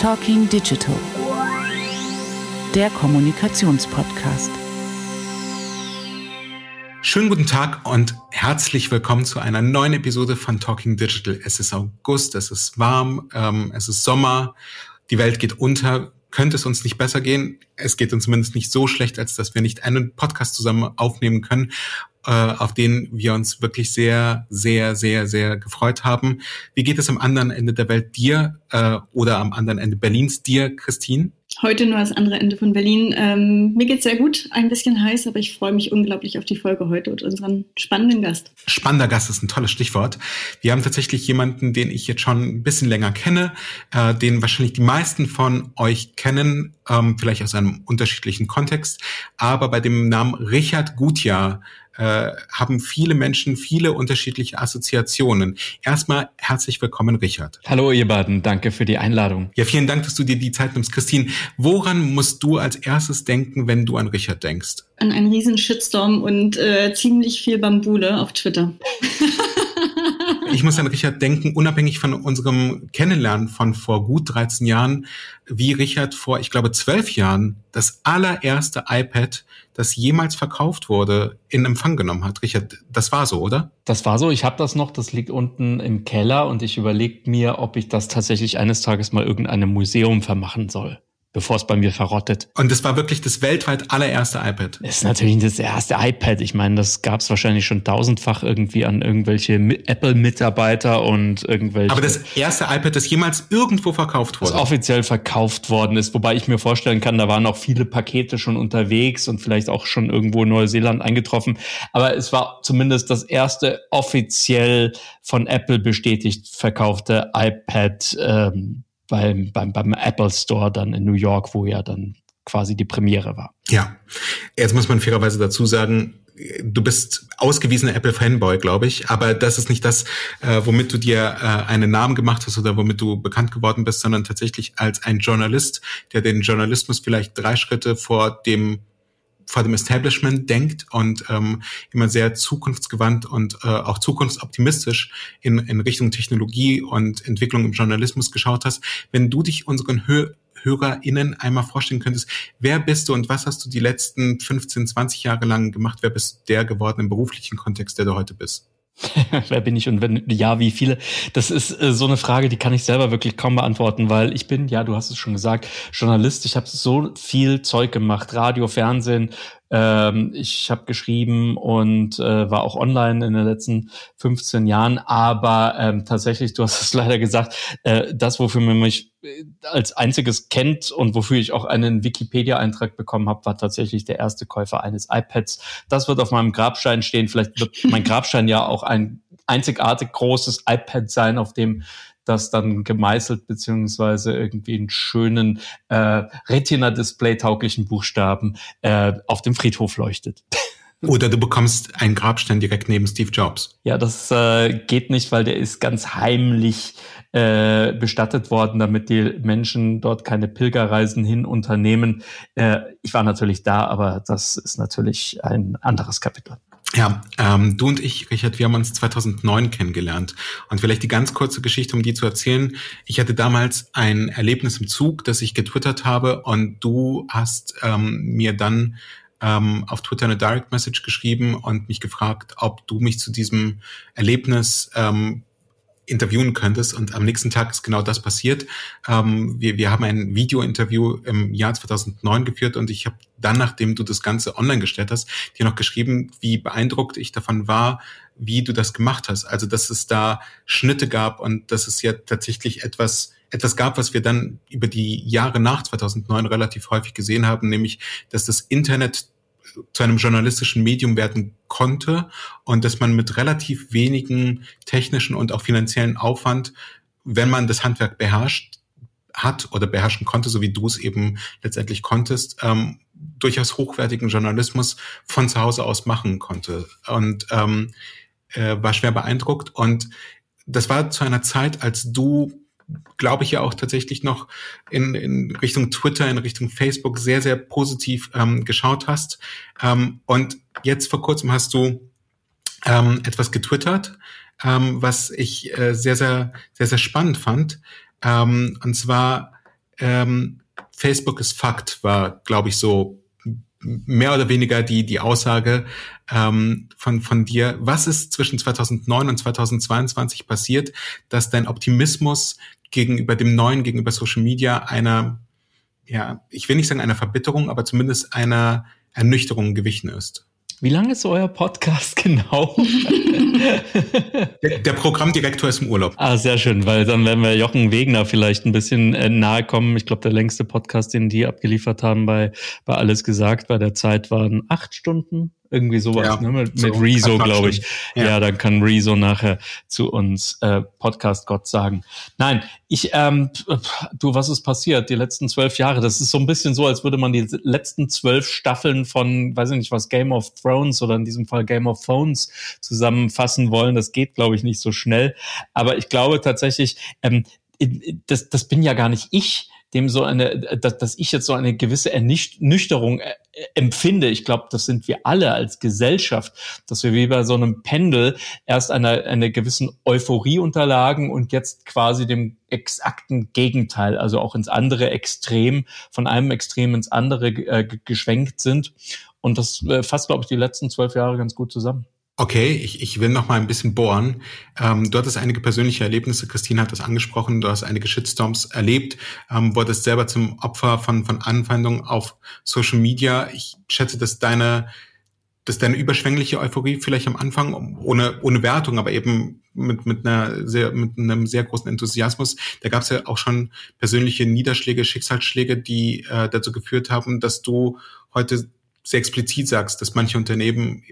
Talking Digital, der Kommunikationspodcast. Schönen guten Tag und herzlich willkommen zu einer neuen Episode von Talking Digital. Es ist August, es ist warm, ähm, es ist Sommer, die Welt geht unter. Könnte es uns nicht besser gehen? Es geht uns zumindest nicht so schlecht, als dass wir nicht einen Podcast zusammen aufnehmen können äh, auf den wir uns wirklich sehr, sehr, sehr, sehr gefreut haben. Wie geht es am anderen Ende der Welt dir äh, oder am anderen Ende Berlins dir, Christine? Heute nur das andere Ende von Berlin. Ähm, mir geht's sehr gut, ein bisschen heiß, aber ich freue mich unglaublich auf die Folge heute und unseren spannenden Gast. Spannender Gast ist ein tolles Stichwort. Wir haben tatsächlich jemanden, den ich jetzt schon ein bisschen länger kenne, äh, den wahrscheinlich die meisten von euch kennen, ähm, vielleicht aus einem unterschiedlichen Kontext, aber bei dem Namen Richard Gutjahr äh, haben viele Menschen viele unterschiedliche Assoziationen. Erstmal herzlich willkommen, Richard. Hallo, ihr beiden. Danke für die Einladung. Ja, vielen Dank, dass du dir die Zeit nimmst. Christine, woran musst du als erstes denken, wenn du an Richard denkst? An einen riesen Shitstorm und äh, ziemlich viel Bambule auf Twitter. ich muss an Richard denken, unabhängig von unserem Kennenlernen von vor gut 13 Jahren, wie Richard vor, ich glaube, zwölf Jahren das allererste iPad, das jemals verkauft wurde, in Empfang genommen hat. Richard, das war so, oder? Das war so. Ich habe das noch. Das liegt unten im Keller und ich überlege mir, ob ich das tatsächlich eines Tages mal irgendeinem Museum vermachen soll bevor es bei mir verrottet. Und das war wirklich das weltweit allererste iPad. Das ist natürlich das erste iPad. Ich meine, das gab es wahrscheinlich schon tausendfach irgendwie an irgendwelche Apple-Mitarbeiter und irgendwelche. Aber das erste iPad, das jemals irgendwo verkauft wurde. Das offiziell verkauft worden ist, wobei ich mir vorstellen kann, da waren auch viele Pakete schon unterwegs und vielleicht auch schon irgendwo in Neuseeland eingetroffen. Aber es war zumindest das erste offiziell von Apple bestätigt verkaufte iPad. Ähm, beim, beim, beim Apple Store dann in New York, wo ja dann quasi die Premiere war. Ja, jetzt muss man fairerweise dazu sagen, du bist ausgewiesener Apple-Fanboy, glaube ich, aber das ist nicht das, äh, womit du dir äh, einen Namen gemacht hast oder womit du bekannt geworden bist, sondern tatsächlich als ein Journalist, der den Journalismus vielleicht drei Schritte vor dem vor dem Establishment denkt und ähm, immer sehr zukunftsgewandt und äh, auch zukunftsoptimistisch in, in Richtung Technologie und Entwicklung im Journalismus geschaut hast. Wenn du dich unseren Hö HörerInnen einmal vorstellen könntest, wer bist du und was hast du die letzten 15, 20 Jahre lang gemacht? Wer bist der geworden im beruflichen Kontext, der du heute bist? Wer bin ich und wenn ja, wie viele? Das ist äh, so eine Frage, die kann ich selber wirklich kaum beantworten, weil ich bin, ja, du hast es schon gesagt, Journalist. Ich habe so viel Zeug gemacht, Radio, Fernsehen, ähm, ich habe geschrieben und äh, war auch online in den letzten 15 Jahren, aber ähm, tatsächlich, du hast es leider gesagt, äh, das, wofür man mich äh, als einziges kennt und wofür ich auch einen Wikipedia-Eintrag bekommen habe, war tatsächlich der erste Käufer eines iPads. Das wird auf meinem Grabstein stehen. Vielleicht wird mein Grabstein ja auch ein einzigartig großes iPad sein, auf dem das dann gemeißelt beziehungsweise irgendwie einen schönen äh, Retina-Display-tauglichen Buchstaben äh, auf dem Friedhof leuchtet. Oder du bekommst einen Grabstein direkt neben Steve Jobs. Ja, das äh, geht nicht, weil der ist ganz heimlich äh, bestattet worden, damit die Menschen dort keine Pilgerreisen hin unternehmen. Äh, ich war natürlich da, aber das ist natürlich ein anderes Kapitel. Ja, ähm, du und ich, Richard, wir haben uns 2009 kennengelernt. Und vielleicht die ganz kurze Geschichte, um die zu erzählen. Ich hatte damals ein Erlebnis im Zug, das ich getwittert habe und du hast ähm, mir dann ähm, auf Twitter eine Direct Message geschrieben und mich gefragt, ob du mich zu diesem Erlebnis ähm, interviewen könntest. Und am nächsten Tag ist genau das passiert. Ähm, wir, wir haben ein Video-Interview im Jahr 2009 geführt und ich habe dann, nachdem du das Ganze online gestellt hast, dir noch geschrieben, wie beeindruckt ich davon war, wie du das gemacht hast. Also, dass es da Schnitte gab und dass es ja tatsächlich etwas etwas gab, was wir dann über die Jahre nach 2009 relativ häufig gesehen haben, nämlich, dass das Internet zu einem journalistischen Medium werden konnte und dass man mit relativ wenigen technischen und auch finanziellen Aufwand, wenn man das Handwerk beherrscht hat oder beherrschen konnte, so wie du es eben letztendlich konntest, ähm, durchaus hochwertigen Journalismus von zu Hause aus machen konnte. Und ähm, äh, war schwer beeindruckt. Und das war zu einer Zeit, als du glaube ich ja auch tatsächlich noch in, in Richtung Twitter, in Richtung Facebook sehr, sehr positiv ähm, geschaut hast. Ähm, und jetzt vor kurzem hast du ähm, etwas getwittert, ähm, was ich äh, sehr, sehr, sehr, sehr spannend fand. Ähm, und zwar ähm, Facebook ist Fakt, war, glaube ich, so mehr oder weniger die, die Aussage ähm, von, von dir. Was ist zwischen 2009 und 2022 passiert, dass dein Optimismus gegenüber dem Neuen, gegenüber Social Media einer, ja, ich will nicht sagen einer Verbitterung, aber zumindest einer Ernüchterung gewichen ist? Wie lange ist euer Podcast genau? der, der, Programmdirektor ist im Urlaub. Ah, sehr schön, weil dann werden wir Jochen Wegner vielleicht ein bisschen äh, nahe kommen. Ich glaube, der längste Podcast, den die abgeliefert haben bei, bei Alles gesagt, bei der Zeit waren acht Stunden. Irgendwie sowas, ja, ne? Mit, so mit Rezo, glaube ich. Ja. ja. dann kann Rezo nachher zu uns äh, Podcast Gott sagen. Nein, ich, ähm, du, was ist passiert? Die letzten zwölf Jahre, das ist so ein bisschen so, als würde man die letzten zwölf Staffeln von, weiß ich nicht was, Game of Thrones oder in diesem Fall Game of Phones zusammenfassen wollen. Das geht, glaube ich, nicht so schnell. Aber ich glaube tatsächlich, ähm, das, das bin ja gar nicht ich, dem so eine, dass, dass ich jetzt so eine gewisse Ernüchterung äh, empfinde. Ich glaube, das sind wir alle als Gesellschaft, dass wir wie bei so einem Pendel erst einer einer gewissen Euphorie unterlagen und jetzt quasi dem exakten Gegenteil, also auch ins andere Extrem, von einem Extrem ins andere äh, geschwenkt sind. Und das äh, fasst, glaube ich, die letzten zwölf Jahre ganz gut zusammen. Okay, ich, ich will noch mal ein bisschen bohren. Ähm, du hattest einige persönliche Erlebnisse, Christine hat das angesprochen, du hast einige Shitstorms erlebt, ähm, wurdest selber zum Opfer von, von Anfeindungen auf Social Media. Ich schätze, dass deine, dass deine überschwängliche Euphorie vielleicht am Anfang, ohne, ohne Wertung, aber eben mit, mit, einer sehr, mit einem sehr großen Enthusiasmus, da gab es ja auch schon persönliche Niederschläge, Schicksalsschläge, die äh, dazu geführt haben, dass du heute sehr explizit sagst, dass manche Unternehmen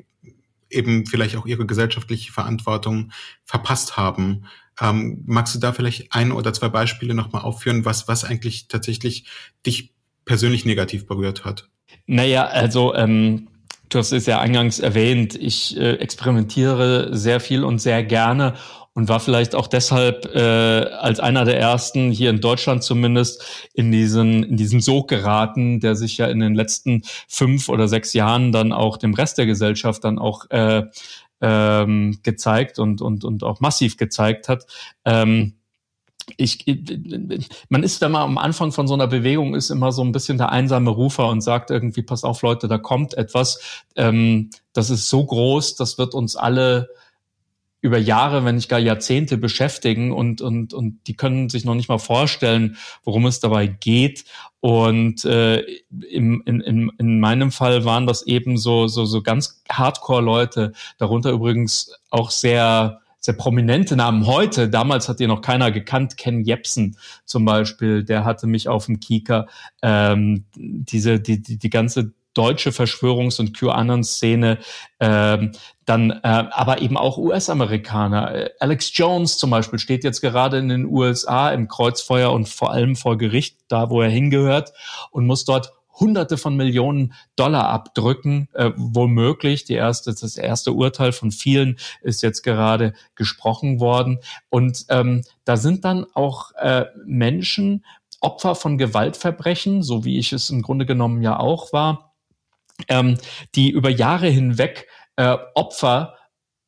eben vielleicht auch ihre gesellschaftliche Verantwortung verpasst haben. Ähm, magst du da vielleicht ein oder zwei Beispiele nochmal aufführen, was, was eigentlich tatsächlich dich persönlich negativ berührt hat? Naja, also ähm, du hast es ja eingangs erwähnt, ich äh, experimentiere sehr viel und sehr gerne und war vielleicht auch deshalb äh, als einer der ersten hier in Deutschland zumindest in diesen in diesen Sog geraten, der sich ja in den letzten fünf oder sechs Jahren dann auch dem Rest der Gesellschaft dann auch äh, ähm, gezeigt und und und auch massiv gezeigt hat. Ähm, ich, man ist, wenn man am Anfang von so einer Bewegung ist, immer so ein bisschen der einsame Rufer und sagt irgendwie, pass auf Leute, da kommt etwas, ähm, das ist so groß, das wird uns alle über Jahre, wenn nicht gar Jahrzehnte beschäftigen und, und, und die können sich noch nicht mal vorstellen, worum es dabei geht. Und äh, in, in, in meinem Fall waren das eben so, so, so ganz Hardcore-Leute, darunter übrigens auch sehr sehr prominente Namen heute. Damals hat ihr noch keiner gekannt. Ken Jepsen zum Beispiel, der hatte mich auf dem Kieker. Ähm, diese, die, die, die ganze deutsche Verschwörungs- und QAnon-Szene, ähm, dann äh, aber eben auch US-Amerikaner. Äh, Alex Jones zum Beispiel steht jetzt gerade in den USA im Kreuzfeuer und vor allem vor Gericht, da wo er hingehört, und muss dort Hunderte von Millionen Dollar abdrücken, äh, womöglich. Die erste, das erste Urteil von vielen ist jetzt gerade gesprochen worden. Und ähm, da sind dann auch äh, Menschen Opfer von Gewaltverbrechen, so wie ich es im Grunde genommen ja auch war, ähm, die über Jahre hinweg äh, Opfer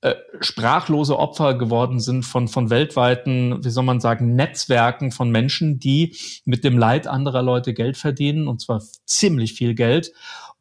äh, sprachlose Opfer geworden sind von, von weltweiten, wie soll man sagen, Netzwerken von Menschen, die mit dem Leid anderer Leute Geld verdienen, und zwar ziemlich viel Geld.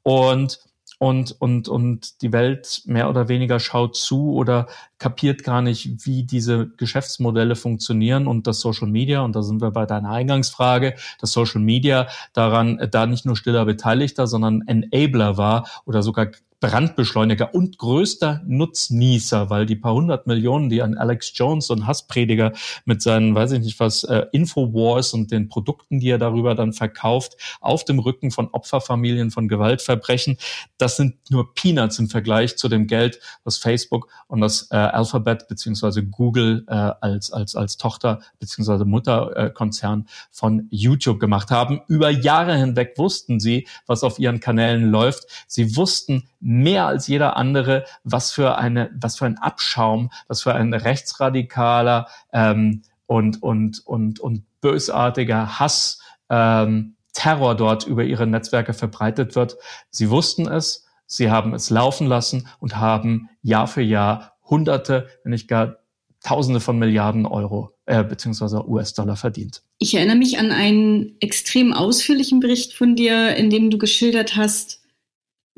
Und und, und, und die Welt mehr oder weniger schaut zu oder kapiert gar nicht, wie diese Geschäftsmodelle funktionieren und das Social Media, und da sind wir bei deiner Eingangsfrage, dass Social Media daran da nicht nur stiller Beteiligter, sondern Enabler war oder sogar Brandbeschleuniger und größter Nutznießer, weil die paar hundert Millionen, die an Alex Jones, ein Hassprediger mit seinen, weiß ich nicht was, äh, Infowars und den Produkten, die er darüber dann verkauft, auf dem Rücken von Opferfamilien von Gewaltverbrechen, das sind nur Peanuts im Vergleich zu dem Geld, was Facebook und das äh, Alphabet beziehungsweise Google äh, als, als, als Tochter beziehungsweise Mutterkonzern äh, von YouTube gemacht haben. Über Jahre hinweg wussten sie, was auf ihren Kanälen läuft. Sie wussten, mehr als jeder andere, was für eine, was für ein Abschaum, was für ein rechtsradikaler ähm, und und und und bösartiger Hass, ähm, Terror dort über ihre Netzwerke verbreitet wird. Sie wussten es, sie haben es laufen lassen und haben Jahr für Jahr Hunderte, wenn nicht gar Tausende von Milliarden Euro äh, beziehungsweise US-Dollar verdient. Ich erinnere mich an einen extrem ausführlichen Bericht von dir, in dem du geschildert hast,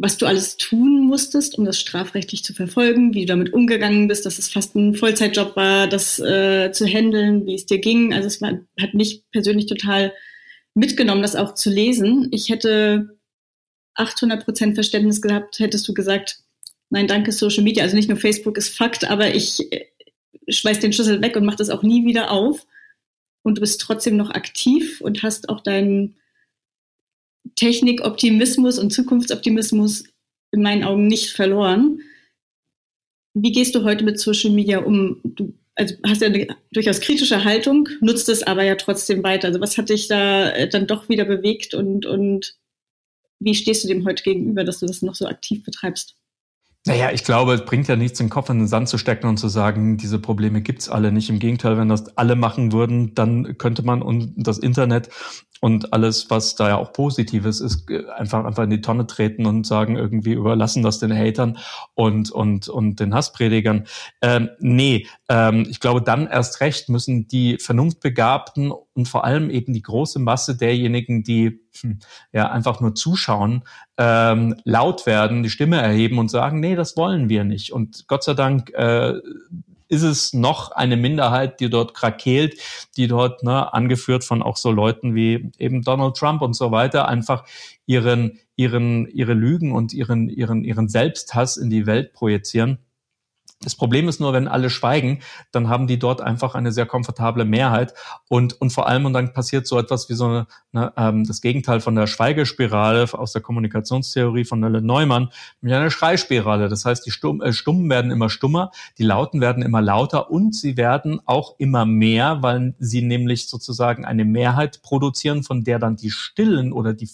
was du alles tun musstest, um das strafrechtlich zu verfolgen, wie du damit umgegangen bist, dass es fast ein Vollzeitjob war, das äh, zu handeln, wie es dir ging. Also es war, hat mich persönlich total mitgenommen, das auch zu lesen. Ich hätte 800 Prozent Verständnis gehabt, hättest du gesagt, nein, danke Social Media. Also nicht nur Facebook ist Fakt, aber ich äh, schmeiß den Schlüssel weg und mach das auch nie wieder auf. Und du bist trotzdem noch aktiv und hast auch deinen Technikoptimismus und Zukunftsoptimismus in meinen Augen nicht verloren. Wie gehst du heute mit Social Media um? Du also hast ja eine durchaus kritische Haltung, nutzt es aber ja trotzdem weiter. Also was hat dich da äh, dann doch wieder bewegt und, und wie stehst du dem heute gegenüber, dass du das noch so aktiv betreibst? Naja, ich glaube, es bringt ja nichts, den Kopf in den Sand zu stecken und zu sagen, diese Probleme gibt's alle nicht. Im Gegenteil, wenn das alle machen würden, dann könnte man und das Internet und alles, was da ja auch Positives ist, einfach einfach in die Tonne treten und sagen, irgendwie überlassen das den Hatern und und und den Hasspredigern. Ähm, nee, ähm, ich glaube, dann erst recht müssen die Vernunftbegabten und vor allem eben die große Masse derjenigen, die hm, ja einfach nur zuschauen, ähm, laut werden, die Stimme erheben und sagen, nee, das wollen wir nicht. Und Gott sei Dank äh, ist es noch eine Minderheit, die dort krakeelt, die dort, ne, angeführt von auch so Leuten wie eben Donald Trump und so weiter, einfach ihren, ihren, ihre Lügen und ihren, ihren, ihren Selbsthass in die Welt projizieren. Das Problem ist nur, wenn alle schweigen, dann haben die dort einfach eine sehr komfortable Mehrheit und, und vor allem, und dann passiert so etwas wie so eine, ne, ähm, das Gegenteil von der Schweigespirale aus der Kommunikationstheorie von Nelle Neumann, mit einer Schreispirale. Das heißt, die Stumm, äh, Stummen werden immer stummer, die Lauten werden immer lauter und sie werden auch immer mehr, weil sie nämlich sozusagen eine Mehrheit produzieren, von der dann die Stillen oder die,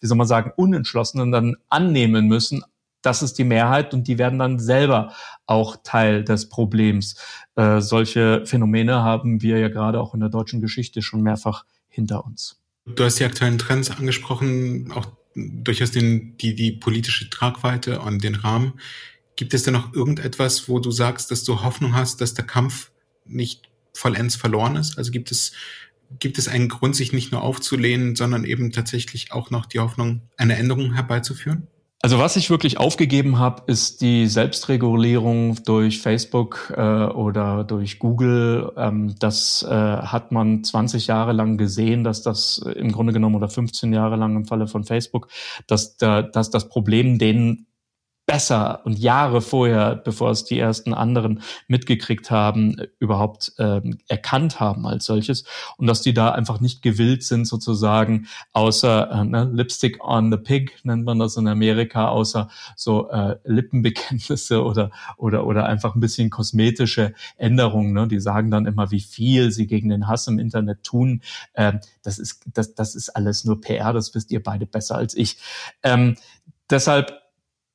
wie soll man sagen, Unentschlossenen dann annehmen müssen, das ist die Mehrheit und die werden dann selber auch Teil des Problems. Äh, solche Phänomene haben wir ja gerade auch in der deutschen Geschichte schon mehrfach hinter uns. Du hast die aktuellen Trends angesprochen, auch durchaus den, die, die politische Tragweite und den Rahmen. Gibt es denn noch irgendetwas, wo du sagst, dass du Hoffnung hast, dass der Kampf nicht vollends verloren ist? Also gibt es, gibt es einen Grund, sich nicht nur aufzulehnen, sondern eben tatsächlich auch noch die Hoffnung, eine Änderung herbeizuführen? Also was ich wirklich aufgegeben habe, ist die Selbstregulierung durch Facebook äh, oder durch Google. Ähm, das äh, hat man 20 Jahre lang gesehen, dass das im Grunde genommen oder 15 Jahre lang im Falle von Facebook, dass, da, dass das Problem denen besser und Jahre vorher, bevor es die ersten anderen mitgekriegt haben, überhaupt ähm, erkannt haben als solches und dass die da einfach nicht gewillt sind, sozusagen außer äh, ne, Lipstick on the Pig nennt man das in Amerika, außer so äh, Lippenbekenntnisse oder oder oder einfach ein bisschen kosmetische Änderungen. Ne? Die sagen dann immer, wie viel sie gegen den Hass im Internet tun. Ähm, das ist das das ist alles nur PR. Das wisst ihr beide besser als ich. Ähm, deshalb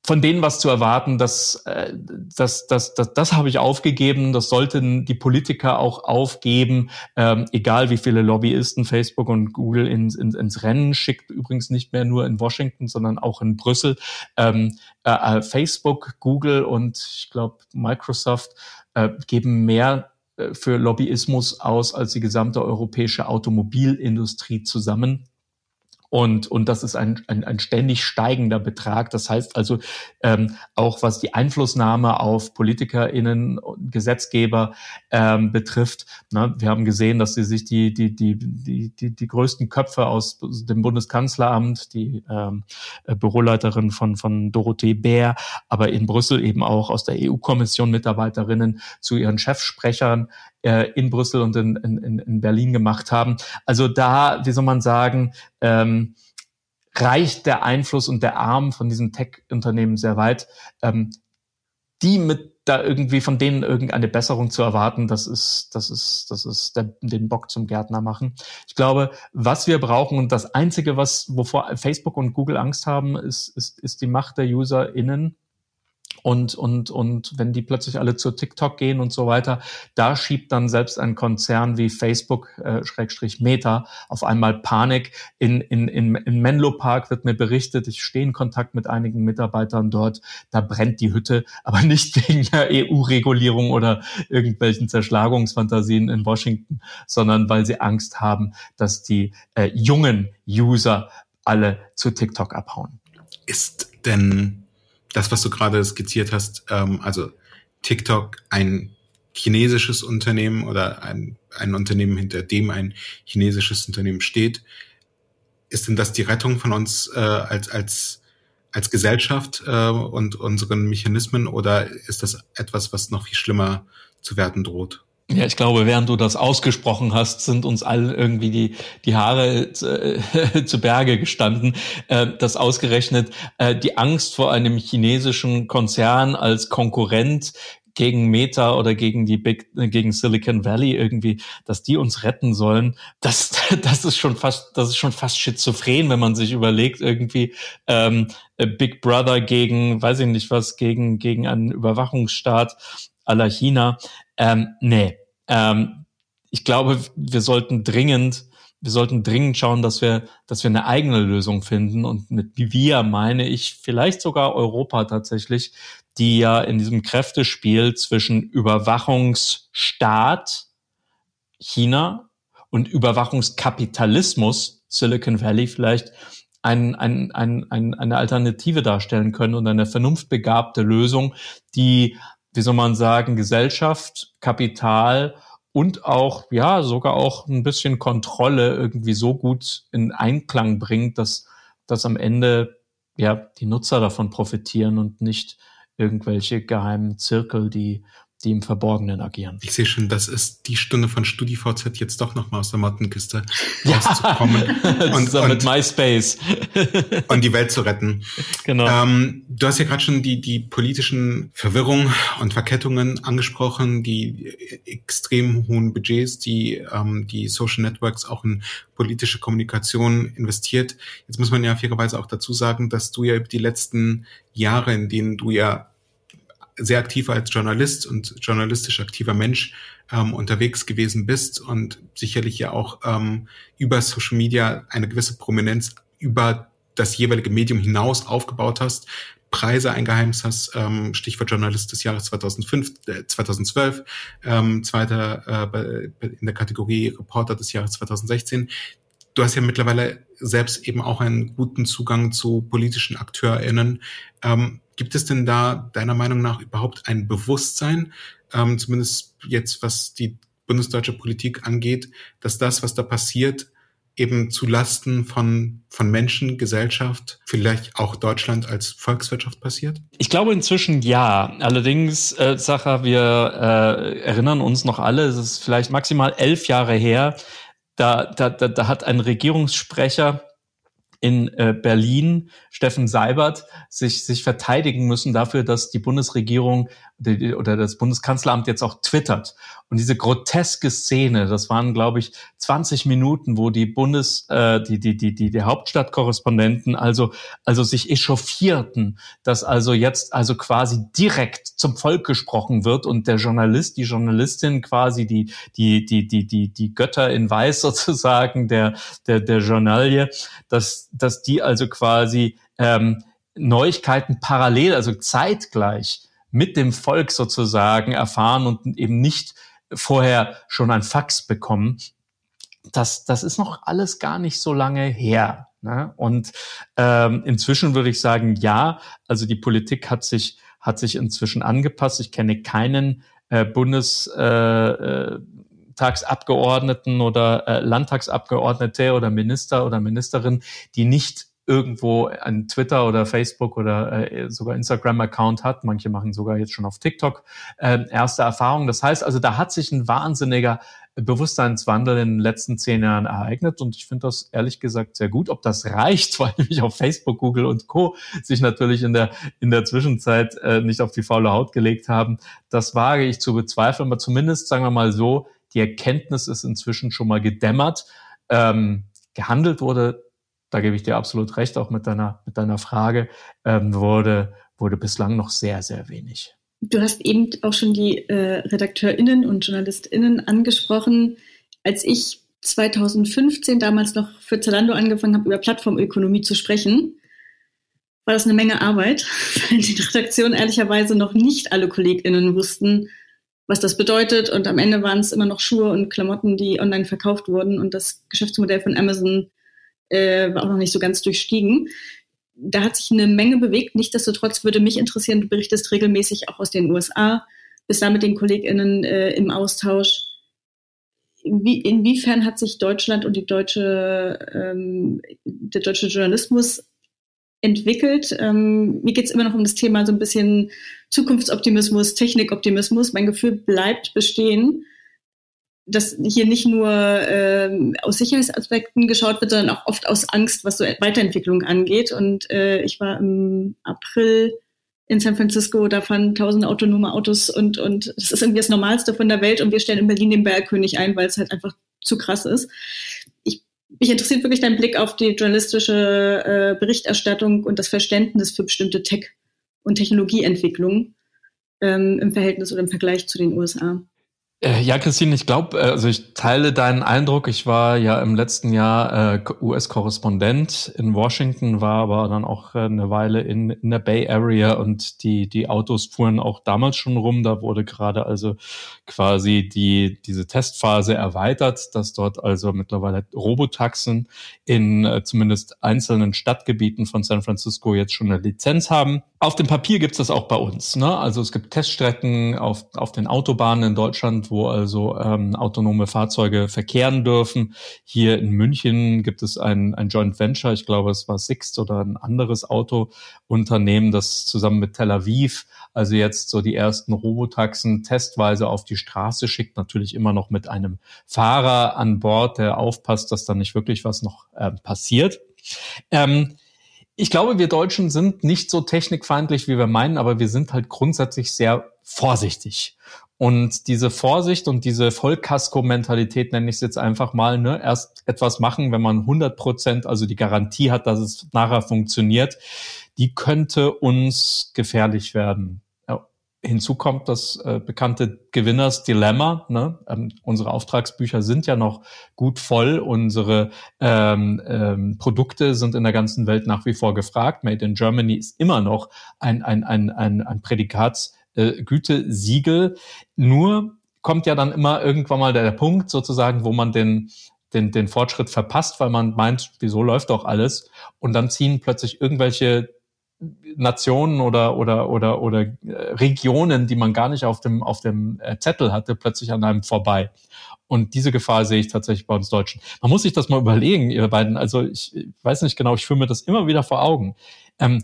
von denen was zu erwarten, das, äh, das, das, das, das habe ich aufgegeben. Das sollten die Politiker auch aufgeben, ähm, egal wie viele Lobbyisten Facebook und Google ins, ins, ins Rennen schickt. Übrigens nicht mehr nur in Washington, sondern auch in Brüssel. Ähm, äh, äh Facebook, Google und ich glaube Microsoft äh, geben mehr äh, für Lobbyismus aus als die gesamte europäische Automobilindustrie zusammen. Und, und das ist ein, ein, ein ständig steigender Betrag. Das heißt also, ähm, auch was die Einflussnahme auf PolitikerInnen, Gesetzgeber ähm, betrifft. Ne, wir haben gesehen, dass sie sich die, die, die, die, die, die größten Köpfe aus dem Bundeskanzleramt, die ähm, äh, Büroleiterin von, von Dorothee Bär, aber in Brüssel eben auch aus der EU-Kommission Mitarbeiterinnen zu ihren Chefsprechern äh, in Brüssel und in, in, in Berlin gemacht haben. Also da, wie soll man sagen, ähm, reicht der Einfluss und der Arm von diesem Tech-Unternehmen sehr weit. Ähm, die mit da irgendwie von denen irgendeine Besserung zu erwarten, das ist, das ist, das ist der, den Bock zum Gärtner machen. Ich glaube, was wir brauchen und das einzige, was, wovor Facebook und Google Angst haben, ist, ist, ist die Macht der UserInnen und, und, und wenn die plötzlich alle zu TikTok gehen und so weiter, da schiebt dann selbst ein Konzern wie Facebook, äh, Schrägstrich Meta, auf einmal Panik. In, in, in, in Menlo Park wird mir berichtet, ich stehe in Kontakt mit einigen Mitarbeitern dort, da brennt die Hütte, aber nicht wegen der EU-Regulierung oder irgendwelchen Zerschlagungsfantasien in Washington, sondern weil sie Angst haben, dass die äh, jungen User alle zu TikTok abhauen. Ist denn das, was du gerade skizziert hast, ähm, also TikTok ein chinesisches Unternehmen oder ein, ein Unternehmen, hinter dem ein chinesisches Unternehmen steht, ist denn das die Rettung von uns äh, als, als, als Gesellschaft äh, und unseren Mechanismen oder ist das etwas, was noch viel schlimmer zu werden droht? Ja, ich glaube, während du das ausgesprochen hast, sind uns allen irgendwie die, die Haare zu, äh, zu Berge gestanden, äh, dass ausgerechnet äh, die Angst vor einem chinesischen Konzern als Konkurrent gegen Meta oder gegen die Big, gegen Silicon Valley irgendwie, dass die uns retten sollen, das, das ist schon fast, das ist schon fast schizophren, wenn man sich überlegt, irgendwie ähm, Big Brother gegen, weiß ich nicht was, gegen, gegen einen Überwachungsstaat aller China. Ähm, nee, ähm, ich glaube, wir sollten dringend, wir sollten dringend schauen, dass wir, dass wir eine eigene Lösung finden. Und mit wir meine ich vielleicht sogar Europa tatsächlich, die ja in diesem Kräftespiel zwischen Überwachungsstaat China und Überwachungskapitalismus Silicon Valley vielleicht ein, ein, ein, ein, eine Alternative darstellen können und eine vernunftbegabte Lösung, die wie soll man sagen, Gesellschaft, Kapital und auch, ja, sogar auch ein bisschen Kontrolle irgendwie so gut in Einklang bringt, dass, dass am Ende, ja, die Nutzer davon profitieren und nicht irgendwelche geheimen Zirkel, die die im Verborgenen agieren. Ich sehe schon, das ist die Stunde von StudiVZ jetzt doch nochmal aus der Mottenkiste rauszukommen. Ja, und, und mit MySpace. und die Welt zu retten. Genau. Ähm, du hast ja gerade schon die, die politischen Verwirrungen und Verkettungen angesprochen, die extrem hohen Budgets, die ähm, die Social Networks auch in politische Kommunikation investiert. Jetzt muss man ja fairerweise auch dazu sagen, dass du ja über die letzten Jahre, in denen du ja sehr aktiv als Journalist und journalistisch aktiver Mensch ähm, unterwegs gewesen bist und sicherlich ja auch ähm, über Social Media eine gewisse Prominenz über das jeweilige Medium hinaus aufgebaut hast, Preise eingeheimst hast, ähm, Stichwort Journalist des Jahres 2005, äh, 2012, ähm, zweiter äh, in der Kategorie Reporter des Jahres 2016. Du hast ja mittlerweile selbst eben auch einen guten Zugang zu politischen AkteurInnen. Ähm, Gibt es denn da deiner Meinung nach überhaupt ein Bewusstsein, ähm, zumindest jetzt was die bundesdeutsche Politik angeht, dass das, was da passiert, eben zu Lasten von, von Menschen, Gesellschaft, vielleicht auch Deutschland als Volkswirtschaft passiert? Ich glaube inzwischen ja. Allerdings, äh, Sacha, wir äh, erinnern uns noch alle, es ist vielleicht maximal elf Jahre her, da, da, da, da hat ein Regierungssprecher in äh, Berlin, Steffen Seibert, sich, sich verteidigen müssen dafür, dass die Bundesregierung oder das Bundeskanzleramt jetzt auch twittert. Und diese groteske Szene, das waren, glaube ich, 20 Minuten, wo die Bundes, äh, die, die, die, die, die Hauptstadtkorrespondenten also, also sich echauffierten, dass also jetzt also quasi direkt zum Volk gesprochen wird und der Journalist, die Journalistin quasi die, die, die, die, die, die Götter in Weiß sozusagen der, der, der Journalie, dass, dass die also quasi ähm, Neuigkeiten parallel, also zeitgleich mit dem Volk sozusagen erfahren und eben nicht vorher schon ein Fax bekommen. Das, das ist noch alles gar nicht so lange her. Ne? Und ähm, inzwischen würde ich sagen, ja, also die Politik hat sich, hat sich inzwischen angepasst. Ich kenne keinen äh, Bundestagsabgeordneten äh, oder äh, Landtagsabgeordnete oder Minister oder Ministerin, die nicht irgendwo ein Twitter oder Facebook oder äh, sogar Instagram-Account hat. Manche machen sogar jetzt schon auf TikTok äh, erste Erfahrungen. Das heißt also, da hat sich ein wahnsinniger Bewusstseinswandel in den letzten zehn Jahren ereignet und ich finde das ehrlich gesagt sehr gut. Ob das reicht, weil nämlich auf Facebook, Google und Co. sich natürlich in der, in der Zwischenzeit äh, nicht auf die faule Haut gelegt haben, das wage ich zu bezweifeln. Aber zumindest, sagen wir mal so, die Erkenntnis ist inzwischen schon mal gedämmert. Ähm, gehandelt wurde da gebe ich dir absolut recht, auch mit deiner, mit deiner Frage, ähm, wurde, wurde bislang noch sehr, sehr wenig. Du hast eben auch schon die äh, RedakteurInnen und JournalistInnen angesprochen. Als ich 2015 damals noch für Zalando angefangen habe, über Plattformökonomie zu sprechen, war das eine Menge Arbeit, weil die Redaktion ehrlicherweise noch nicht alle KollegInnen wussten, was das bedeutet. Und am Ende waren es immer noch Schuhe und Klamotten, die online verkauft wurden. Und das Geschäftsmodell von Amazon äh, war auch noch nicht so ganz durchstiegen. Da hat sich eine Menge bewegt. Nichtsdestotrotz würde mich interessieren, du berichtest regelmäßig auch aus den USA, bist da mit den KollegInnen äh, im Austausch. Wie, inwiefern hat sich Deutschland und die deutsche, ähm, der deutsche Journalismus entwickelt. Ähm, mir geht es immer noch um das Thema so ein bisschen Zukunftsoptimismus, Technikoptimismus. Mein Gefühl bleibt bestehen, dass hier nicht nur ähm, aus Sicherheitsaspekten geschaut wird, sondern auch oft aus Angst, was so Weiterentwicklung angeht. Und äh, ich war im April in San Francisco, da fahren tausende autonome Autos und, und das ist irgendwie das Normalste von der Welt und wir stellen in Berlin den Bergkönig ein, weil es halt einfach zu krass ist mich interessiert wirklich dein Blick auf die journalistische äh, Berichterstattung und das Verständnis für bestimmte Tech- und Technologieentwicklungen ähm, im Verhältnis oder im Vergleich zu den USA. Äh, ja, Christine, ich glaube, äh, also ich teile deinen Eindruck. Ich war ja im letzten Jahr äh, US-Korrespondent in Washington, war aber dann auch äh, eine Weile in, in der Bay Area und die, die Autos fuhren auch damals schon rum. Da wurde gerade also quasi die, diese Testphase erweitert, dass dort also mittlerweile Robotaxen in äh, zumindest einzelnen Stadtgebieten von San Francisco jetzt schon eine Lizenz haben. Auf dem Papier gibt es das auch bei uns. Ne? Also es gibt Teststrecken auf, auf den Autobahnen in Deutschland, wo also ähm, autonome Fahrzeuge verkehren dürfen. Hier in München gibt es ein, ein Joint Venture, ich glaube es war Sixt oder ein anderes Autounternehmen, das zusammen mit Tel Aviv also jetzt so die ersten Robotaxen testweise auf die Straße schickt, natürlich immer noch mit einem Fahrer an Bord, der aufpasst, dass da nicht wirklich was noch äh, passiert. Ähm, ich glaube, wir Deutschen sind nicht so technikfeindlich, wie wir meinen, aber wir sind halt grundsätzlich sehr vorsichtig. Und diese Vorsicht und diese Vollkasko-Mentalität nenne ich es jetzt einfach mal, ne, erst etwas machen, wenn man 100 Prozent, also die Garantie hat, dass es nachher funktioniert, die könnte uns gefährlich werden. Hinzu kommt das äh, bekannte Gewinners Dilemma. Ne? Ähm, unsere Auftragsbücher sind ja noch gut voll. Unsere ähm, ähm, Produkte sind in der ganzen Welt nach wie vor gefragt. Made in Germany ist immer noch ein, ein, ein, ein, ein Prädikatsgütesiegel. Äh, Nur kommt ja dann immer irgendwann mal der, Punkt sozusagen, wo man den den, den Fortschritt verpasst, weil man meint, wieso läuft doch alles? Und dann ziehen plötzlich irgendwelche Nationen oder oder oder oder äh, Regionen, die man gar nicht auf dem auf dem äh, Zettel hatte, plötzlich an einem vorbei. Und diese Gefahr sehe ich tatsächlich bei uns Deutschen. Man muss sich das mal überlegen, ihr beiden. Also ich weiß nicht genau, ich führe mir das immer wieder vor Augen. Ähm,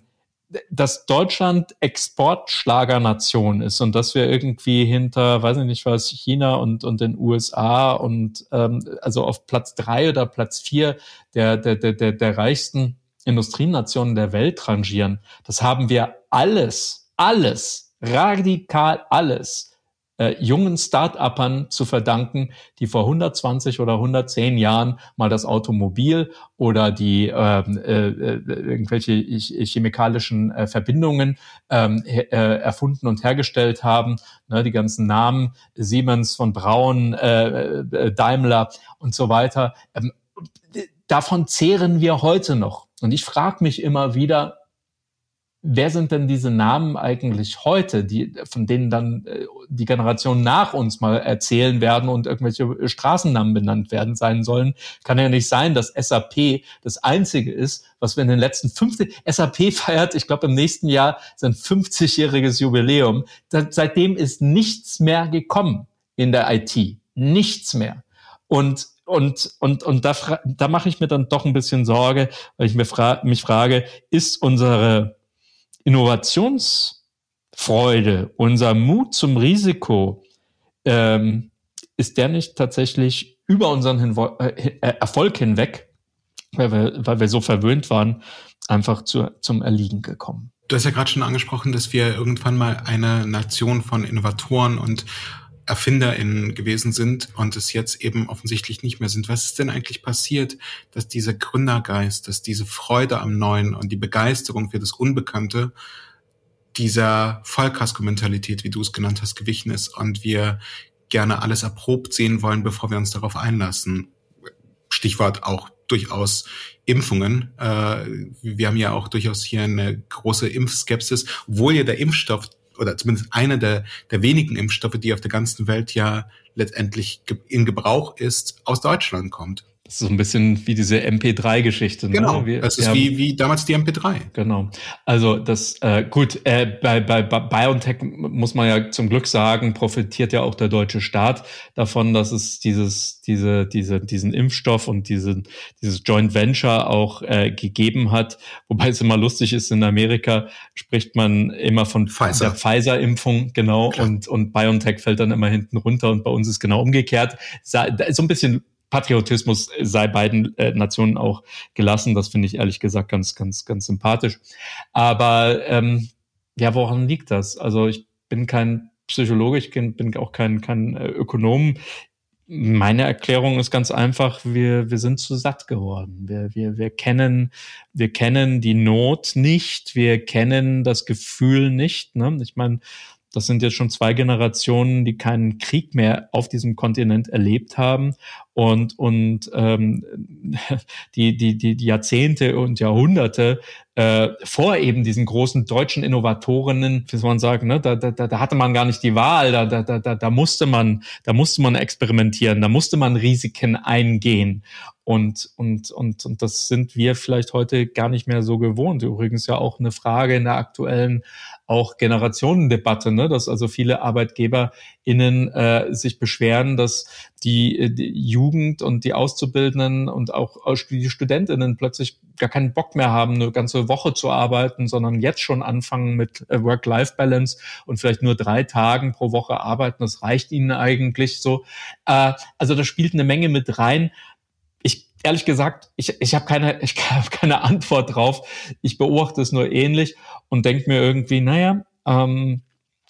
dass Deutschland Exportschlagernation ist und dass wir irgendwie hinter, weiß ich nicht was, China und, und den USA und ähm, also auf Platz drei oder Platz vier der, der, der, der, der reichsten Industrienationen der Welt rangieren. Das haben wir alles, alles, radikal alles äh, jungen Start-upern zu verdanken, die vor 120 oder 110 Jahren mal das Automobil oder die ähm, äh, äh, irgendwelche chemikalischen äh, Verbindungen ähm, äh, erfunden und hergestellt haben. Ne, die ganzen Namen Siemens von Braun, äh, äh Daimler und so weiter. Ähm, davon zehren wir heute noch. Und ich frage mich immer wieder, wer sind denn diese Namen eigentlich heute, die, von denen dann äh, die Generationen nach uns mal erzählen werden und irgendwelche Straßennamen benannt werden sein sollen? Kann ja nicht sein, dass SAP das einzige ist, was wir in den letzten 50, SAP feiert, ich glaube im nächsten Jahr sein 50-jähriges Jubiläum. Seitdem ist nichts mehr gekommen in der IT. Nichts mehr. Und und, und, und da, da mache ich mir dann doch ein bisschen Sorge, weil ich mir fra mich frage, ist unsere Innovationsfreude, unser Mut zum Risiko, ähm, ist der nicht tatsächlich über unseren Hinwo äh, Erfolg hinweg, weil wir, weil wir so verwöhnt waren, einfach zu, zum Erliegen gekommen? Du hast ja gerade schon angesprochen, dass wir irgendwann mal eine Nation von Innovatoren und ErfinderInnen gewesen sind und es jetzt eben offensichtlich nicht mehr sind. Was ist denn eigentlich passiert, dass dieser Gründergeist, dass diese Freude am Neuen und die Begeisterung für das Unbekannte dieser Vollkasko-Mentalität, wie du es genannt hast, gewichen ist und wir gerne alles erprobt sehen wollen, bevor wir uns darauf einlassen. Stichwort auch durchaus Impfungen. Äh, wir haben ja auch durchaus hier eine große Impfskepsis, obwohl ja der Impfstoff oder zumindest einer der, der wenigen Impfstoffe, die auf der ganzen Welt ja letztendlich in Gebrauch ist, aus Deutschland kommt. Das ist so ein bisschen wie diese MP3-Geschichte. Ne? Genau, Wir, das ist ja, wie, wie damals die MP3. Genau. Also das, äh, gut, äh, bei, bei, bei BioNTech muss man ja zum Glück sagen, profitiert ja auch der deutsche Staat davon, dass es dieses, diese, diese, diesen Impfstoff und diesen, dieses Joint Venture auch äh, gegeben hat. Wobei es immer lustig ist, in Amerika spricht man immer von Pfizer. der Pfizer-Impfung, genau, und, und BioNTech fällt dann immer hinten runter und bei uns ist genau umgekehrt. So ein bisschen Patriotismus sei beiden äh, Nationen auch gelassen. Das finde ich ehrlich gesagt ganz, ganz, ganz sympathisch. Aber ähm, ja, woran liegt das? Also ich bin kein Psychologe, ich bin auch kein, kein äh, Ökonom. Meine Erklärung ist ganz einfach, wir, wir sind zu satt geworden. Wir, wir, wir, kennen, wir kennen die Not nicht, wir kennen das Gefühl nicht. Ne? Ich meine, das sind jetzt schon zwei Generationen, die keinen Krieg mehr auf diesem Kontinent erlebt haben und und ähm, die die die die Jahrzehnte und Jahrhunderte äh, vor eben diesen großen deutschen Innovatorinnen, wie soll man sagen, ne, da, da, da hatte man gar nicht die Wahl, da, da, da, da musste man, da musste man experimentieren, da musste man Risiken eingehen. Und, und, und, und das sind wir vielleicht heute gar nicht mehr so gewohnt. Übrigens ja auch eine Frage in der aktuellen auch Generationendebatte, ne? dass also viele ArbeitgeberInnen äh, sich beschweren, dass die, äh, die Jugend und die Auszubildenden und auch die StudentInnen plötzlich gar keinen Bock mehr haben, eine ganze Woche zu arbeiten, sondern jetzt schon anfangen mit äh, Work-Life-Balance und vielleicht nur drei Tagen pro Woche arbeiten. Das reicht ihnen eigentlich so. Äh, also da spielt eine Menge mit rein ehrlich gesagt, ich, ich habe keine, ich hab keine Antwort drauf. Ich beobachte es nur ähnlich und denke mir irgendwie, naja, ähm,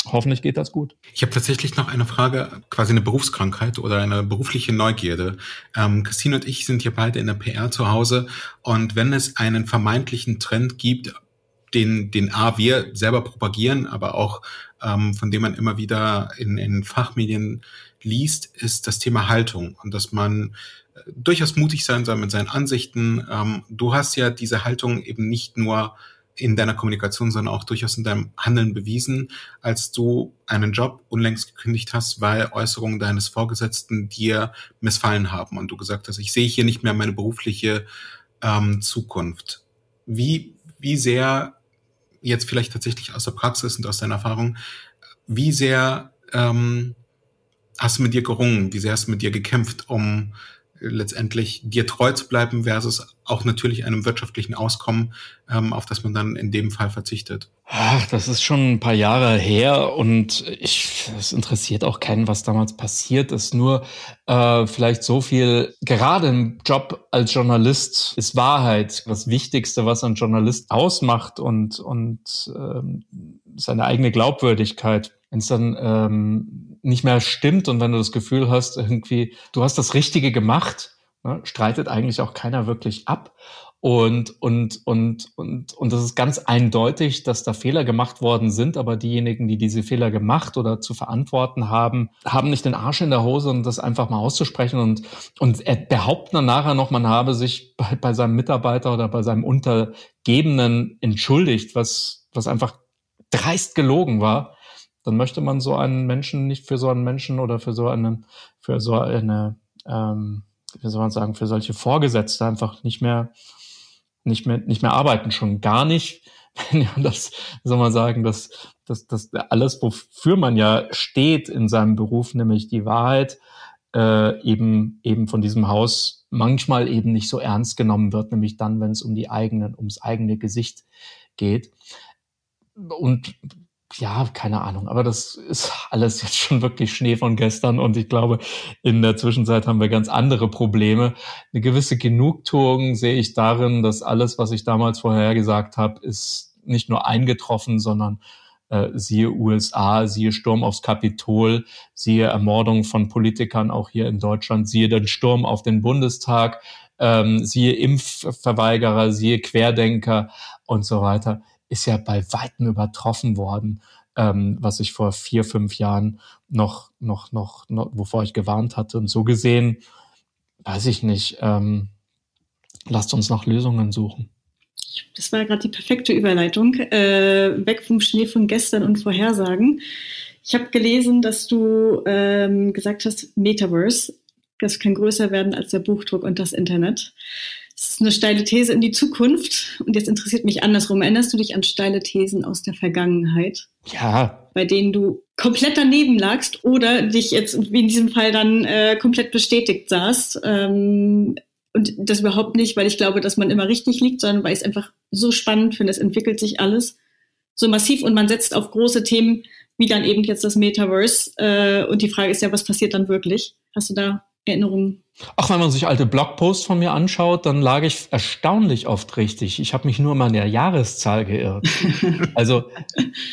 hoffentlich geht das gut. Ich habe tatsächlich noch eine Frage, quasi eine Berufskrankheit oder eine berufliche Neugierde. Ähm, Christine und ich sind hier beide in der PR zu Hause und wenn es einen vermeintlichen Trend gibt, den, den A, wir selber propagieren, aber auch ähm, von dem man immer wieder in, in Fachmedien liest, ist das Thema Haltung und dass man durchaus mutig sein soll mit seinen Ansichten. Ähm, du hast ja diese Haltung eben nicht nur in deiner Kommunikation, sondern auch durchaus in deinem Handeln bewiesen, als du einen Job unlängst gekündigt hast, weil Äußerungen deines Vorgesetzten dir missfallen haben und du gesagt hast, ich sehe hier nicht mehr meine berufliche ähm, Zukunft. Wie, wie sehr, jetzt vielleicht tatsächlich aus der Praxis und aus deiner Erfahrung, wie sehr ähm, hast du mit dir gerungen, wie sehr hast du mit dir gekämpft, um letztendlich dir treu zu bleiben versus auch natürlich einem wirtschaftlichen Auskommen, ähm, auf das man dann in dem Fall verzichtet. Ach, das ist schon ein paar Jahre her und ich, es interessiert auch keinen, was damals passiert ist. Nur äh, vielleicht so viel, gerade im Job als Journalist ist Wahrheit das Wichtigste, was ein Journalist ausmacht und, und ähm, seine eigene Glaubwürdigkeit. Wenn es dann ähm, nicht mehr stimmt und wenn du das Gefühl hast, irgendwie, du hast das Richtige gemacht, ne, streitet eigentlich auch keiner wirklich ab. Und, und, und, und, und das ist ganz eindeutig, dass da Fehler gemacht worden sind, aber diejenigen, die diese Fehler gemacht oder zu verantworten haben, haben nicht den Arsch in der Hose, um das einfach mal auszusprechen und, und behaupten dann nachher noch, man habe sich bei, bei seinem Mitarbeiter oder bei seinem Untergebenen entschuldigt, was, was einfach dreist gelogen war dann möchte man so einen Menschen nicht für so einen Menschen oder für so einen, für so eine, ähm, wie soll man sagen, für solche Vorgesetzte einfach nicht mehr, nicht mehr, nicht mehr arbeiten, schon gar nicht, wenn ja das, soll man sagen, das, das, das alles, wofür man ja steht in seinem Beruf, nämlich die Wahrheit, äh, eben, eben von diesem Haus manchmal eben nicht so ernst genommen wird, nämlich dann, wenn es um die eigenen, ums eigene Gesicht geht. Und ja, keine Ahnung, aber das ist alles jetzt schon wirklich Schnee von gestern und ich glaube, in der Zwischenzeit haben wir ganz andere Probleme. Eine gewisse Genugtuung sehe ich darin, dass alles, was ich damals vorhergesagt habe, ist nicht nur eingetroffen, sondern äh, siehe USA, siehe Sturm aufs Kapitol, siehe Ermordung von Politikern auch hier in Deutschland, siehe den Sturm auf den Bundestag, ähm, siehe Impfverweigerer, siehe Querdenker und so weiter ist ja bei weitem übertroffen worden, ähm, was ich vor vier, fünf Jahren noch, noch, noch, noch, wovor ich gewarnt hatte. Und so gesehen, weiß ich nicht, ähm, lasst uns nach Lösungen suchen. Das war gerade die perfekte Überleitung. Äh, weg vom Schnee von gestern und Vorhersagen. Ich habe gelesen, dass du ähm, gesagt hast, Metaverse, das kann größer werden als der Buchdruck und das Internet. Das ist eine steile These in die Zukunft. Und jetzt interessiert mich andersrum. Erinnerst du dich an steile Thesen aus der Vergangenheit? Ja. Bei denen du komplett daneben lagst oder dich jetzt wie in diesem Fall dann äh, komplett bestätigt sahst. Ähm, und das überhaupt nicht, weil ich glaube, dass man immer richtig liegt, sondern weil ich es einfach so spannend finde. Es entwickelt sich alles so massiv und man setzt auf große Themen wie dann eben jetzt das Metaverse. Äh, und die Frage ist ja, was passiert dann wirklich? Hast du da Erinnerungen? Ach, wenn man sich alte Blogposts von mir anschaut, dann lag ich erstaunlich oft richtig. Ich habe mich nur mal in der Jahreszahl geirrt. also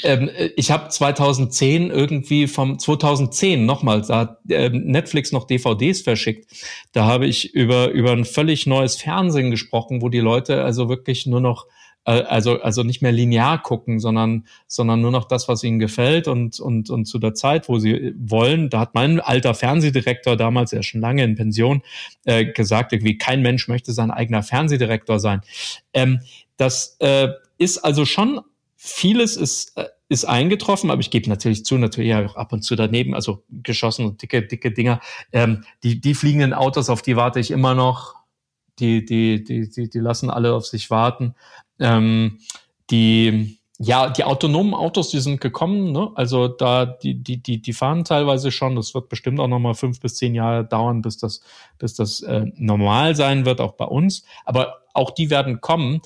ähm, ich habe 2010 irgendwie vom 2010 nochmal, da hat äh, Netflix noch DVDs verschickt. Da habe ich über über ein völlig neues Fernsehen gesprochen, wo die Leute also wirklich nur noch also, also nicht mehr linear gucken, sondern, sondern nur noch das, was ihnen gefällt und, und, und zu der Zeit, wo sie wollen. Da hat mein alter Fernsehdirektor damals, er ist schon lange in Pension, äh, gesagt, irgendwie kein Mensch möchte sein eigener Fernsehdirektor sein. Ähm, das äh, ist also schon, vieles ist, äh, ist eingetroffen, aber ich gebe natürlich zu, natürlich auch ab und zu daneben, also geschossen und dicke, dicke Dinger. Ähm, die, die fliegenden Autos, auf die warte ich immer noch. Die, die, die, die, die lassen alle auf sich warten. Ähm, die ja, die autonomen Autos, die sind gekommen, ne? Also da, die, die, die, die fahren teilweise schon. Das wird bestimmt auch nochmal fünf bis zehn Jahre dauern, bis das, bis das äh, normal sein wird, auch bei uns. Aber auch die werden kommen.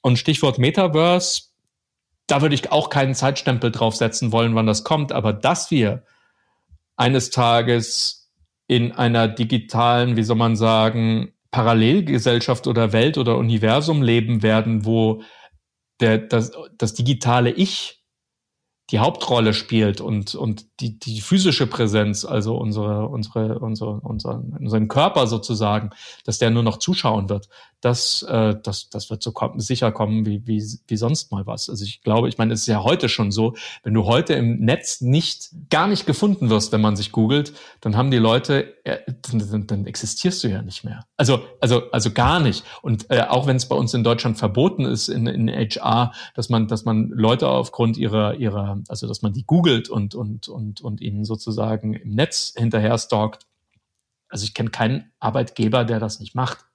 Und Stichwort Metaverse, da würde ich auch keinen Zeitstempel draufsetzen wollen, wann das kommt. Aber dass wir eines Tages in einer digitalen, wie soll man sagen, Parallelgesellschaft oder Welt oder Universum leben werden, wo der, das, das digitale Ich die Hauptrolle spielt und, und die, die physische Präsenz, also unsere, unsere, unsere, unseren, unseren Körper sozusagen, dass der nur noch zuschauen wird, das, äh, das, das wird so kommen, sicher kommen wie, wie, wie sonst mal was. Also ich glaube, ich meine, es ist ja heute schon so, wenn du heute im Netz nicht, gar nicht gefunden wirst, wenn man sich googelt, dann haben die Leute, äh, dann, dann, existierst du ja nicht mehr. Also, also, also gar nicht. Und äh, auch wenn es bei uns in Deutschland verboten ist, in, in HR, dass man, dass man Leute aufgrund ihrer, ihrer, also dass man die googelt und, und, und, und ihnen sozusagen im Netz hinterher stalkt. Also ich kenne keinen Arbeitgeber, der das nicht macht.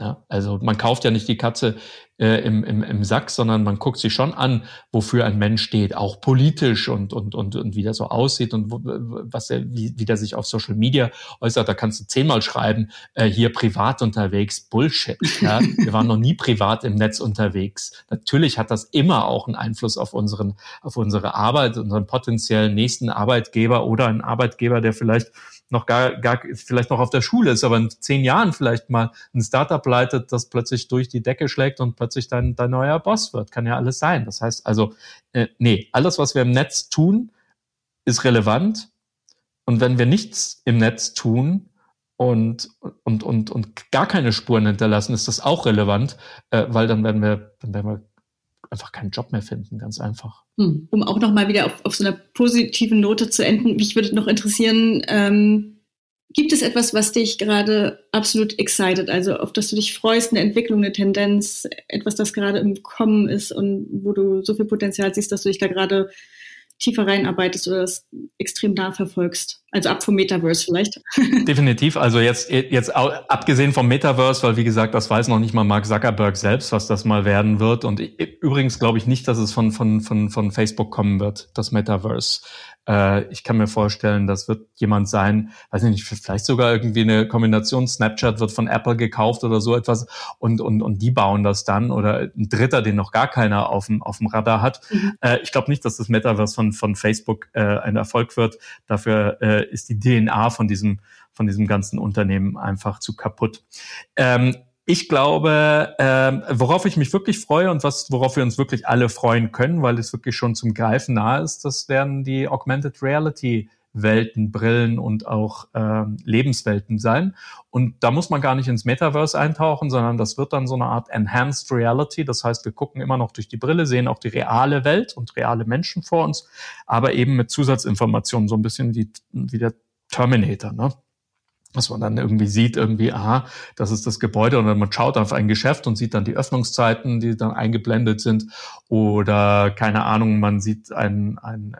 Ja, also man kauft ja nicht die Katze äh, im, im, im Sack, sondern man guckt sich schon an, wofür ein Mensch steht, auch politisch und, und, und, und wie der so aussieht und wo, was er, wie, wie der sich auf Social Media äußert. Da kannst du zehnmal schreiben, äh, hier privat unterwegs, Bullshit. Ja? Wir waren noch nie privat im Netz unterwegs. Natürlich hat das immer auch einen Einfluss auf unseren, auf unsere Arbeit, unseren potenziellen nächsten Arbeitgeber oder einen Arbeitgeber, der vielleicht noch gar, gar vielleicht noch auf der Schule ist, aber in zehn Jahren vielleicht mal ein Startup leitet, das plötzlich durch die Decke schlägt und plötzlich dein, dein neuer Boss wird. Kann ja alles sein. Das heißt also, äh, nee, alles, was wir im Netz tun, ist relevant. Und wenn wir nichts im Netz tun und, und, und, und gar keine Spuren hinterlassen, ist das auch relevant, äh, weil dann werden wir, dann werden wir einfach keinen Job mehr finden, ganz einfach. Hm. Um auch nochmal wieder auf, auf so einer positiven Note zu enden, mich würde noch interessieren, ähm, gibt es etwas, was dich gerade absolut excited, also auf das du dich freust, eine Entwicklung, eine Tendenz, etwas, das gerade im Kommen ist und wo du so viel Potenzial siehst, dass du dich da gerade tiefer reinarbeitest oder das extrem nah verfolgst. Also ab vom Metaverse vielleicht. Definitiv. Also jetzt, jetzt abgesehen vom Metaverse, weil wie gesagt, das weiß noch nicht mal Mark Zuckerberg selbst, was das mal werden wird. Und übrigens glaube ich nicht, dass es von, von, von, von Facebook kommen wird, das Metaverse. Äh, ich kann mir vorstellen, das wird jemand sein, weiß nicht, vielleicht sogar irgendwie eine Kombination. Snapchat wird von Apple gekauft oder so etwas und, und, und die bauen das dann oder ein Dritter, den noch gar keiner auf dem, auf dem Radar hat. Mhm. Äh, ich glaube nicht, dass das Metaverse von, von Facebook äh, ein Erfolg wird. Dafür äh, ist die DNA von diesem, von diesem ganzen Unternehmen einfach zu kaputt. Ähm, ich glaube, äh, worauf ich mich wirklich freue und was, worauf wir uns wirklich alle freuen können, weil es wirklich schon zum Greifen nahe ist, das werden die Augmented Reality Welten, Brillen und auch ähm, Lebenswelten sein. Und da muss man gar nicht ins Metaverse eintauchen, sondern das wird dann so eine Art Enhanced Reality. Das heißt, wir gucken immer noch durch die Brille, sehen auch die reale Welt und reale Menschen vor uns, aber eben mit Zusatzinformationen, so ein bisschen wie, wie der Terminator. Ne? dass man dann irgendwie sieht, irgendwie, aha, das ist das Gebäude und man schaut auf ein Geschäft und sieht dann die Öffnungszeiten, die dann eingeblendet sind oder keine Ahnung, man sieht ein, ein,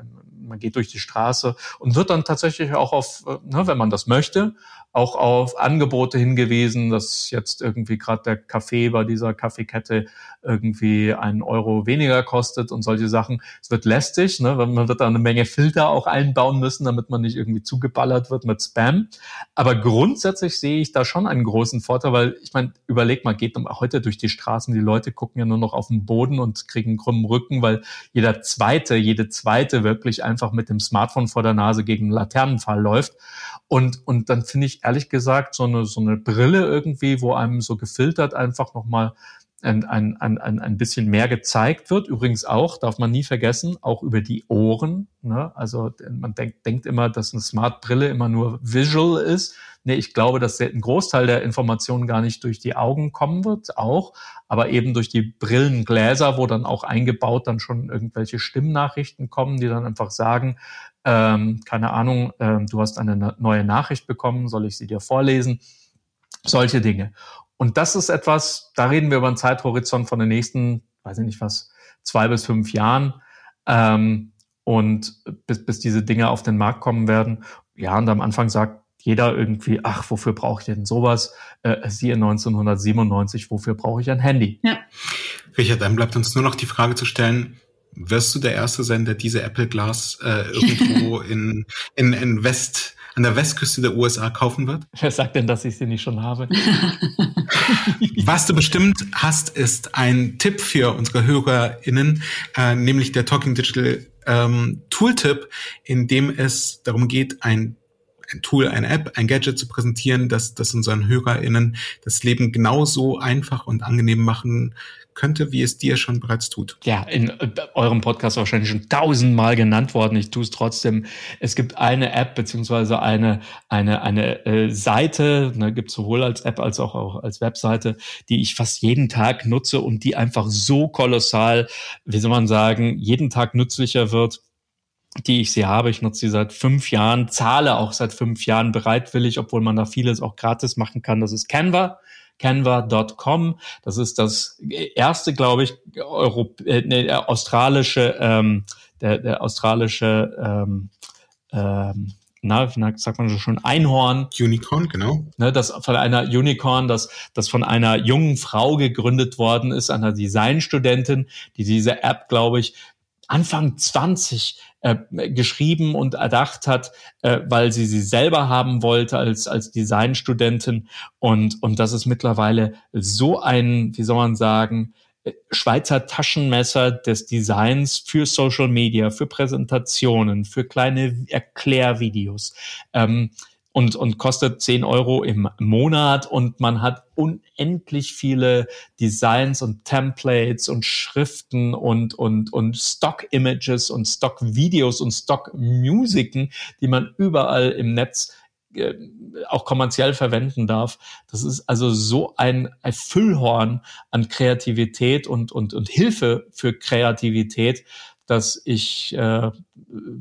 man geht durch die Straße und wird dann tatsächlich auch auf, ne, wenn man das möchte, auch auf Angebote hingewiesen, dass jetzt irgendwie gerade der Kaffee bei dieser Kaffeekette irgendwie einen Euro weniger kostet und solche Sachen. Es wird lästig, ne? man wird da eine Menge Filter auch einbauen müssen, damit man nicht irgendwie zugeballert wird mit Spam. Aber grundsätzlich sehe ich da schon einen großen Vorteil, weil ich meine, überleg mal, geht heute durch die Straßen, die Leute gucken ja nur noch auf den Boden und kriegen einen krummen Rücken, weil jeder zweite, jede zweite wirklich einfach mit dem Smartphone vor der Nase gegen einen Laternenfall läuft. Und, und dann finde ich ehrlich gesagt so eine, so eine Brille irgendwie, wo einem so gefiltert einfach nochmal ein, ein, ein, ein bisschen mehr gezeigt wird. Übrigens auch, darf man nie vergessen, auch über die Ohren. Ne? Also man denkt, denkt immer, dass eine Smart-Brille immer nur visual ist. Nee, ich glaube, dass ein Großteil der Informationen gar nicht durch die Augen kommen wird, auch, aber eben durch die Brillengläser, wo dann auch eingebaut dann schon irgendwelche Stimmnachrichten kommen, die dann einfach sagen, ähm, keine Ahnung, ähm, du hast eine neue Nachricht bekommen, soll ich sie dir vorlesen? Solche Dinge. Und das ist etwas, da reden wir über einen Zeithorizont von den nächsten, weiß ich nicht was, zwei bis fünf Jahren. Ähm, und bis, bis diese Dinge auf den Markt kommen werden. Ja, und am Anfang sagt jeder irgendwie, ach, wofür brauche ich denn sowas? Äh, siehe 1997, wofür brauche ich ein Handy? Ja. Richard, dann bleibt uns nur noch die Frage zu stellen, wirst du der Erste sein, der diese Apple Glass äh, irgendwo in, in, in West, an der Westküste der USA kaufen wird? Wer sagt denn, dass ich sie nicht schon habe? Was du bestimmt hast, ist ein Tipp für unsere HörerInnen, äh, nämlich der Talking Digital ähm, Tooltip, in dem es darum geht, ein ein Tool, eine App, ein Gadget zu präsentieren, das, das unseren HörerInnen das Leben genauso einfach und angenehm machen könnte, wie es dir schon bereits tut. Ja, in äh, eurem Podcast wahrscheinlich schon tausendmal genannt worden. Ich tue es trotzdem. Es gibt eine App beziehungsweise eine eine eine äh, Seite, ne, gibt sowohl als App als auch, auch als Webseite, die ich fast jeden Tag nutze und die einfach so kolossal, wie soll man sagen, jeden Tag nützlicher wird die ich sie habe. Ich nutze sie seit fünf Jahren, zahle auch seit fünf Jahren bereitwillig, obwohl man da vieles auch gratis machen kann. Das ist Canva canva.com. Das ist das erste, glaube ich, Europ äh, nee, australische, ähm, der, der australische ähm, ähm, na, wie sagt man schon, Einhorn. Unicorn, genau. Ne, das von einer Unicorn, das, das von einer jungen Frau gegründet worden ist, einer Designstudentin, die diese App, glaube ich, Anfang 20 äh, geschrieben und erdacht hat, äh, weil sie sie selber haben wollte als, als Designstudentin. Und, und das ist mittlerweile so ein, wie soll man sagen, äh, Schweizer Taschenmesser des Designs für Social Media, für Präsentationen, für kleine Erklärvideos. Ähm, und, und kostet 10 Euro im Monat und man hat unendlich viele Designs und Templates und Schriften und, und, und Stock-Images und Stock-Videos und Stock-Musiken, die man überall im Netz äh, auch kommerziell verwenden darf. Das ist also so ein, ein Füllhorn an Kreativität und, und, und Hilfe für Kreativität, dass ich äh,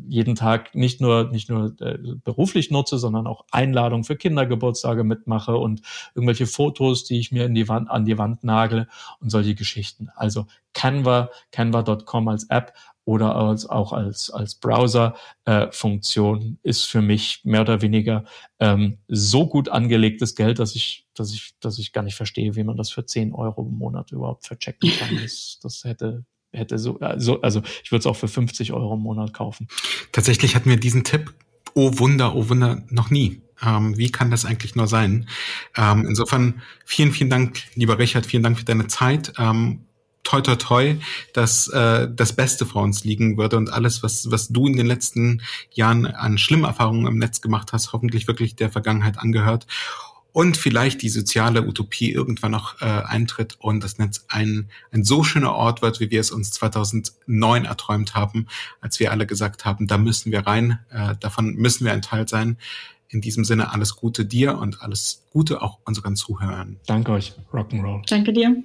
jeden Tag nicht nur nicht nur äh, beruflich nutze, sondern auch Einladungen für Kindergeburtstage mitmache und irgendwelche Fotos, die ich mir in die Wand an die Wand nagle und solche Geschichten. Also Canva, Canva.com als App oder als, auch als, als Browser-Funktion äh, ist für mich mehr oder weniger ähm, so gut angelegtes Geld, dass ich, dass ich, dass ich gar nicht verstehe, wie man das für 10 Euro im Monat überhaupt verchecken kann. Das, das hätte hätte so, also, also ich würde es auch für 50 Euro im Monat kaufen. Tatsächlich hatten wir diesen Tipp, oh Wunder, oh Wunder, noch nie. Ähm, wie kann das eigentlich nur sein? Ähm, insofern vielen, vielen Dank, lieber Richard, vielen Dank für deine Zeit. Ähm, toi, toi, toi, dass äh, das Beste vor uns liegen würde und alles, was, was du in den letzten Jahren an schlimmen Erfahrungen im Netz gemacht hast, hoffentlich wirklich der Vergangenheit angehört und vielleicht die soziale Utopie irgendwann noch äh, eintritt und das Netz ein, ein so schöner Ort wird, wie wir es uns 2009 erträumt haben, als wir alle gesagt haben, da müssen wir rein, äh, davon müssen wir ein Teil sein. In diesem Sinne alles Gute dir und alles Gute auch unseren Zuhörern. Danke euch. Rock'n'Roll. Danke dir.